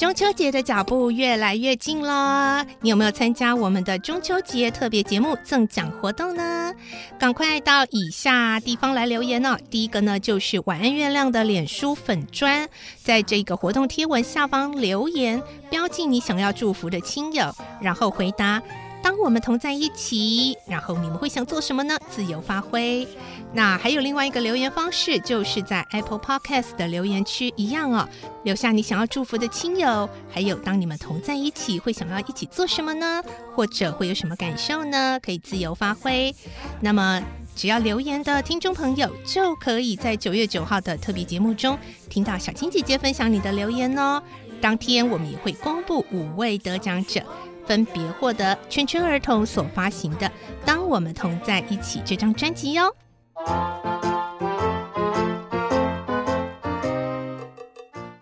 中秋节的脚步越来越近了，你有没有参加我们的中秋节特别节目赠奖活动呢？赶快到以下地方来留言哦。第一个呢，就是晚安月亮的脸书粉砖，在这个活动贴文下方留言，标记你想要祝福的亲友，然后回答。当我们同在一起，然后你们会想做什么呢？自由发挥。那还有另外一个留言方式，就是在 Apple Podcast 的留言区一样哦，留下你想要祝福的亲友，还有当你们同在一起会想要一起做什么呢？或者会有什么感受呢？可以自由发挥。那么只要留言的听众朋友，就可以在九月九号的特别节目中听到小青姐姐分享你的留言哦。当天我们也会公布五位得奖者。分别获得圈圈儿童所发行的《当我们同在一起》这张专辑哟。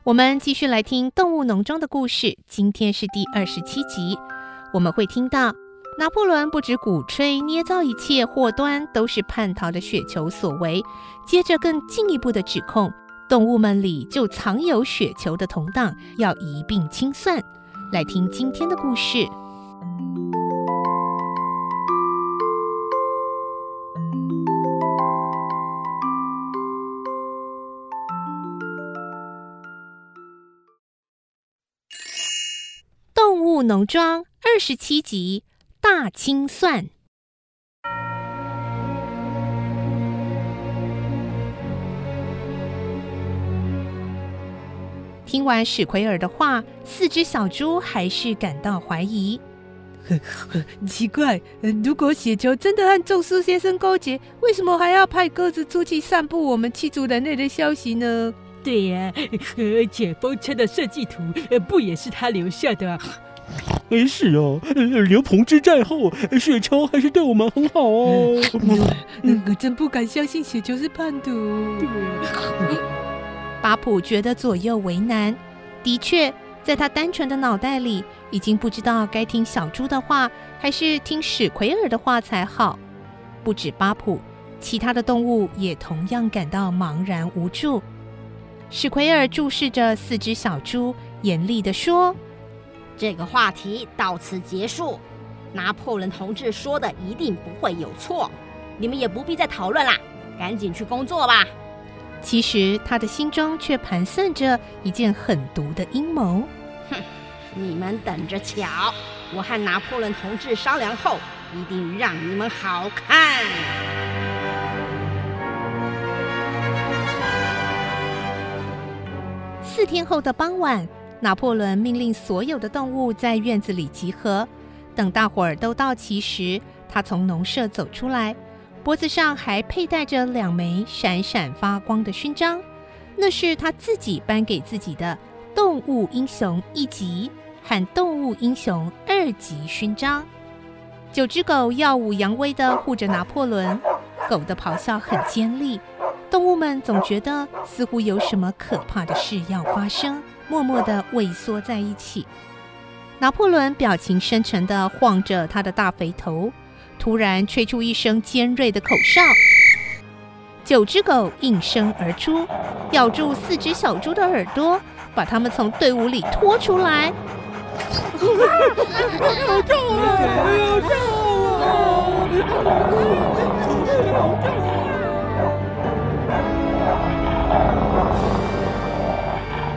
我们继续来听《动物农庄》的故事，今天是第二十七集。我们会听到拿破仑不止鼓吹捏造一切祸端都是叛逃的雪球所为，接着更进一步的指控动物们里就藏有雪球的同党，要一并清算。来听今天的故事，《动物农庄》二十七集大清算。听完史奎尔的话，四只小猪还是感到怀疑。呵呵，奇怪，如果雪球真的和宙斯先生勾结，为什么还要派鸽子出去散布我们驱逐人类的消息呢？对呀、啊，而且风车的设计图不也是他留下的？哎，是哦，刘鹏之战后，雪球还是对我们很好哦。嗯，我真不敢相信雪球是叛徒。对。巴普觉得左右为难，的确，在他单纯的脑袋里，已经不知道该听小猪的话，还是听史奎尔的话才好。不止巴普，其他的动物也同样感到茫然无助。史奎尔注视着四只小猪，严厉地说：“这个话题到此结束。拿破仑同志说的一定不会有错，你们也不必再讨论啦，赶紧去工作吧。”其实他的心中却盘算着一件狠毒的阴谋。哼，你们等着瞧！我和拿破仑同志商量后，一定让你们好看。四天后的傍晚，拿破仑命令所有的动物在院子里集合。等大伙儿都到齐时，他从农舍走出来。脖子上还佩戴着两枚闪闪发光的勋章，那是他自己颁给自己的动物英雄一级和动物英雄二级勋章。九只狗耀武扬威地护着拿破仑，狗的咆哮很尖利，动物们总觉得似乎有什么可怕的事要发生，默默地畏缩在一起。拿破仑表情深沉地晃着他的大肥头。突然吹出一声尖锐的口哨，九只狗应声而出，咬住四只小猪的耳朵，把它们从队伍里拖出来。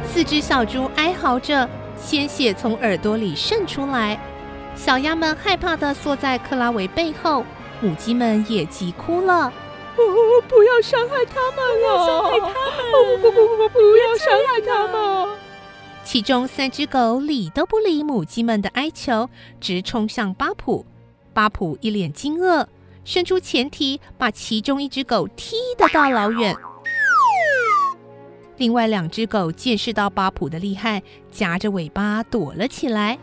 四只小猪哀嚎着，鲜血从耳朵里渗出来。小鸭们害怕的缩在克拉维背后，母鸡们也急哭了。哦，不要伤害他们了！不要伤害他们！不不不不，不要伤害他们！其中三只狗理都不理母鸡们的哀求，直冲向巴普。巴普一脸惊愕，伸出前蹄把其中一只狗踢得大老远。另外两只狗见识到巴普的厉害，夹着尾巴躲了起来。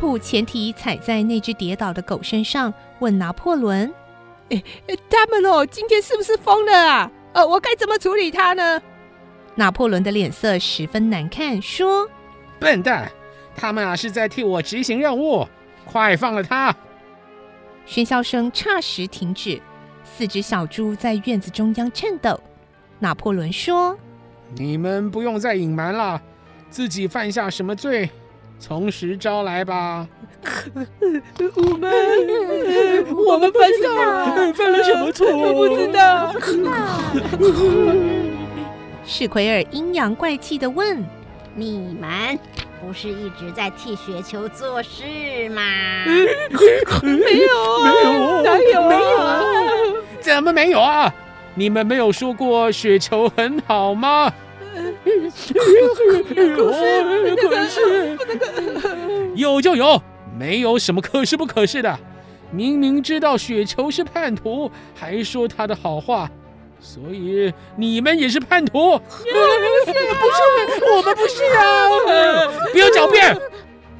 普前蹄踩在那只跌倒的狗身上，问拿破仑：“哎，他们哦，今天是不是疯了啊？呃，我该怎么处理他呢？”拿破仑的脸色十分难看，说：“笨蛋，他们啊是在替我执行任务，快放了他！”喧嚣声霎时停止，四只小猪在院子中央颤抖。拿破仑说：“你们不用再隐瞒了，自己犯下什么罪，从实招来吧。”我们我们不知道犯了什么错，我不知道。史奎尔阴阳怪气地问：“你们？”不是一直在替雪球做事吗？没有啊，没有，哪有啊？没有啊？怎么没有啊？你们没有说过雪球很好吗？可是，可是，有就有，没有什么可是不可是的。明明知道雪球是叛徒，还说他的好话。所以你们也是叛徒？不是，不是，我们不是啊！不要狡辩，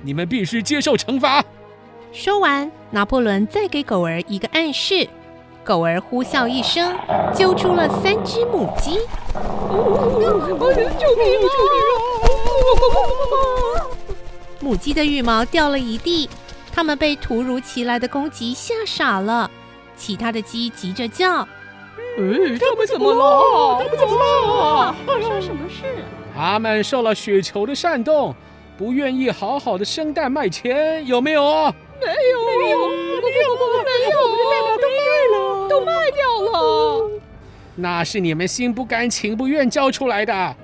你们必须接受惩罚。说完，拿破仑再给狗儿一个暗示，狗儿呼啸一声，揪出了三只母鸡。救命啊！母鸡的羽毛掉了一地，它们被突如其来的攻击吓傻了，其他的鸡急着叫。哎，他们怎么了？他们怎么了？发生什么事？他们受了雪球的煽动，不愿意好好的生蛋卖钱，有没有？没有，没有，没有，没有，都卖掉了。那是你们心不甘情不愿交出来的。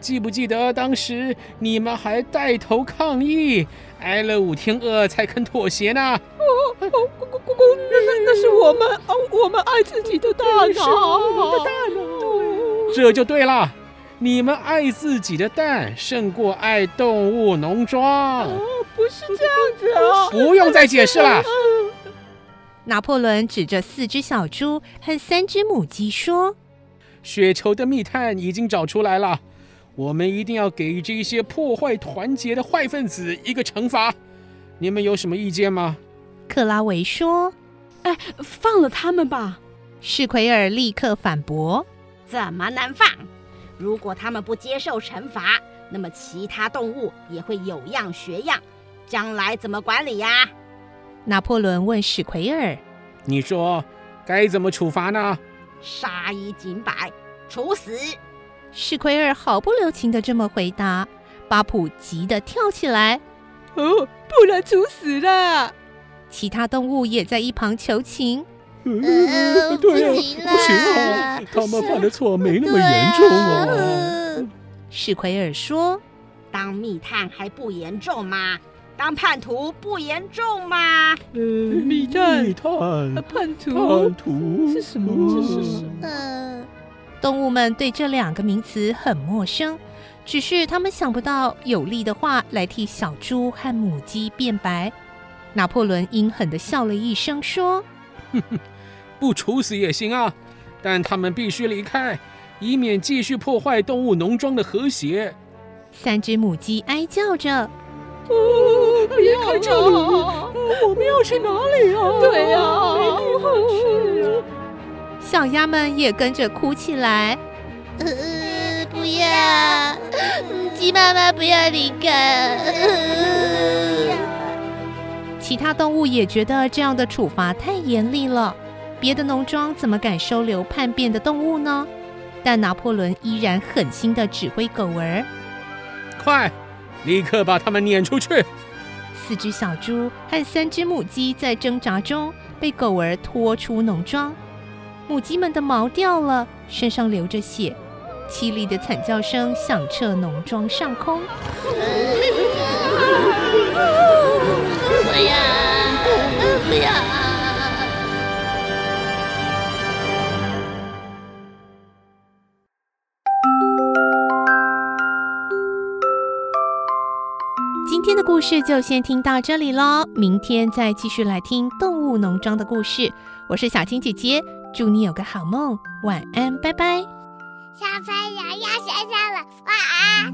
记不记得当时你们还带头抗议，挨了五天饿才肯妥协呢？哦，公公公公，那那那是我们，哦，我们爱自己的蛋啊，是我们的蛋啊。这就对了，你们爱自己的蛋胜过爱动物农庄。哦，不是这样子啊，不用再解释了。拿破仑指着四只小猪和三只母鸡说：“雪球的密探已经找出来了。”我们一定要给这些破坏团结的坏分子一个惩罚，你们有什么意见吗？克拉维说：“哎，放了他们吧。”史奎尔立刻反驳：“怎么能放？如果他们不接受惩罚，那么其他动物也会有样学样，将来怎么管理呀？”拿破仑问史奎尔：“你说该怎么处罚呢？”杀一儆百，处死。史奎尔毫不留情的这么回答，巴普急得跳起来：“哦，不能处死了！”其他动物也在一旁求情：“呃，对啊，不行不行啊，他们犯的错没那么严重啊。啊”史奎尔说：“当密探还不严重吗？当叛徒不严重吗？”呃，密探，密探，叛徒，叛徒是什么？是什么？呃。动物们对这两个名词很陌生，只是他们想不到有力的话来替小猪和母鸡辩白。拿破仑阴狠地笑了一声，说：“哼哼，不处死也行啊，但他们必须离开，以免继续破坏动物农庄的和谐。”三只母鸡哀叫着：“哦，离开这里，我们要去哪里啊？对呀，没地方去啊。”小鸭们也跟着哭起来。呃，不要，鸡妈妈不要离开。呃，其他动物也觉得这样的处罚太严厉了。别的农庄怎么敢收留叛变的动物呢？但拿破仑依然狠心的指挥狗儿：“快，立刻把他们撵出去！”四只小猪和三只母鸡在挣扎中被狗儿拖出农庄。母鸡们的毛掉了，身上流着血，凄厉的惨叫声响彻农庄上空。不要！不要！事就先听到这里喽，明天再继续来听动物农庄的故事。我是小青姐姐，祝你有个好梦，晚安，拜拜。小朋友要睡觉了，晚安。